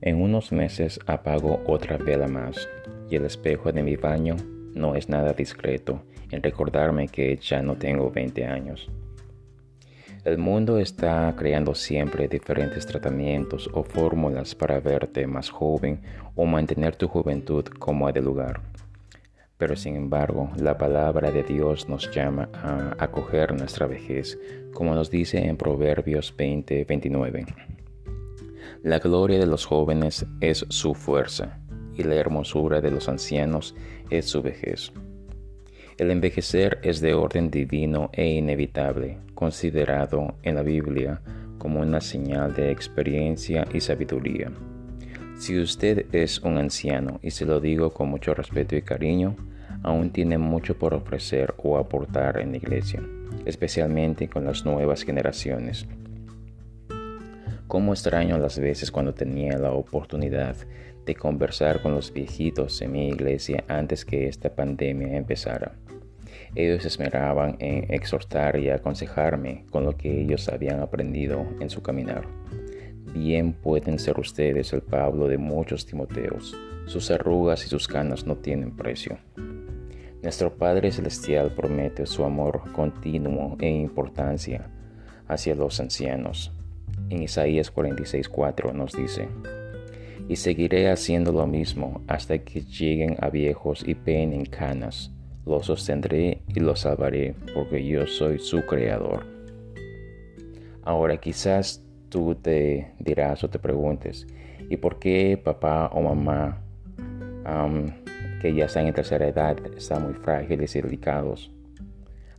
En unos meses apago otra vela más y el espejo de mi baño no es nada discreto en recordarme que ya no tengo 20 años. El mundo está creando siempre diferentes tratamientos o fórmulas para verte más joven o mantener tu juventud como de lugar. Pero sin embargo, la palabra de Dios nos llama a acoger nuestra vejez, como nos dice en Proverbios 20:29. La gloria de los jóvenes es su fuerza, y la hermosura de los ancianos es su vejez. El envejecer es de orden divino e inevitable, considerado en la Biblia como una señal de experiencia y sabiduría. Si usted es un anciano, y se lo digo con mucho respeto y cariño, aún tiene mucho por ofrecer o aportar en la iglesia, especialmente con las nuevas generaciones. Cómo extraño las veces cuando tenía la oportunidad de conversar con los viejitos en mi iglesia antes que esta pandemia empezara. Ellos esmeraban en exhortar y aconsejarme con lo que ellos habían aprendido en su caminar. Bien pueden ser ustedes el Pablo de muchos Timoteos. Sus arrugas y sus canas no tienen precio. Nuestro Padre Celestial promete su amor continuo e importancia hacia los ancianos en Isaías 46:4 nos dice, y seguiré haciendo lo mismo hasta que lleguen a viejos y en canas. Los sostendré y los salvaré, porque yo soy su creador. Ahora quizás tú te dirás o te preguntes, ¿y por qué papá o mamá que ya están en tercera edad están muy frágiles y delicados?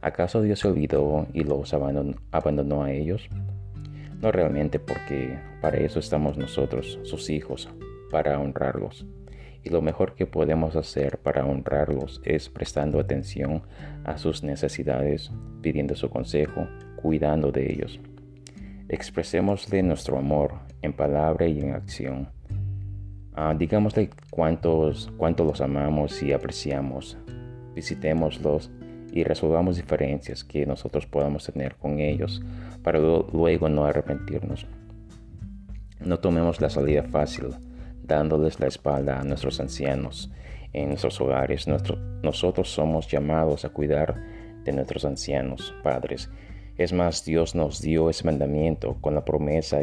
¿Acaso Dios se olvidó y los abandonó a ellos? No realmente porque para eso estamos nosotros, sus hijos, para honrarlos. Y lo mejor que podemos hacer para honrarlos es prestando atención a sus necesidades, pidiendo su consejo, cuidando de ellos. Expresémosle nuestro amor en palabra y en acción. Ah, digámosle cuántos, cuánto los amamos y apreciamos. Visitémoslos y resolvamos diferencias que nosotros podamos tener con ellos para luego no arrepentirnos. No tomemos la salida fácil, dándoles la espalda a nuestros ancianos en nuestros hogares. nosotros somos llamados a cuidar de nuestros ancianos padres. Es más, Dios nos dio ese mandamiento con la promesa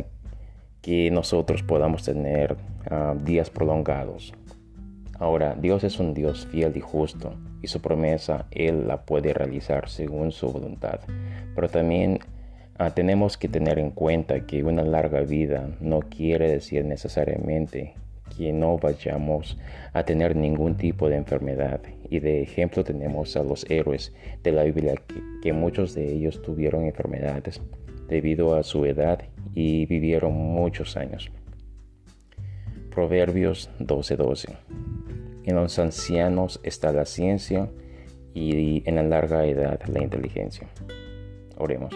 que nosotros podamos tener ah, días prolongados. Ahora, Dios es un Dios fiel y justo y su promesa Él la puede realizar según su voluntad. Pero también ah, tenemos que tener en cuenta que una larga vida no quiere decir necesariamente que no vayamos a tener ningún tipo de enfermedad. Y de ejemplo tenemos a los héroes de la Biblia que, muchos de ellos tuvieron enfermedades debido a su edad y vivieron muchos años. Proverbios 12:12 en los ancianos está la ciencia y en la larga edad la inteligencia. Oremos.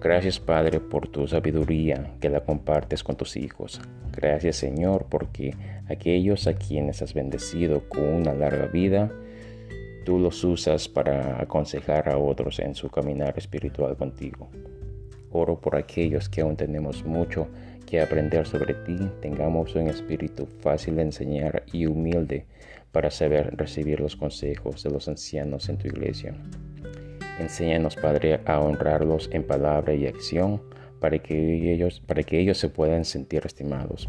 Gracias Padre por tu sabiduría que la compartes con tus hijos. Gracias Señor porque aquellos a quienes has bendecido con una larga vida, tú los usas para aconsejar a otros en su caminar espiritual contigo. Oro por aquellos que aún tenemos mucho que aprender sobre ti, tengamos un espíritu fácil de enseñar y humilde para saber recibir los consejos de los ancianos en tu iglesia. Enséñanos, Padre, a honrarlos en palabra y acción para que ellos, para que ellos se puedan sentir estimados.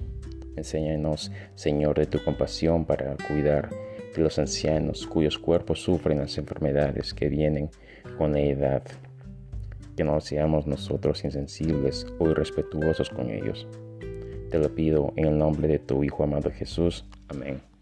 Enséñanos, Señor, de tu compasión para cuidar de los ancianos cuyos cuerpos sufren las enfermedades que vienen con la edad que no seamos nosotros insensibles o irrespetuosos con ellos. Te lo pido en el nombre de tu Hijo amado Jesús. Amén.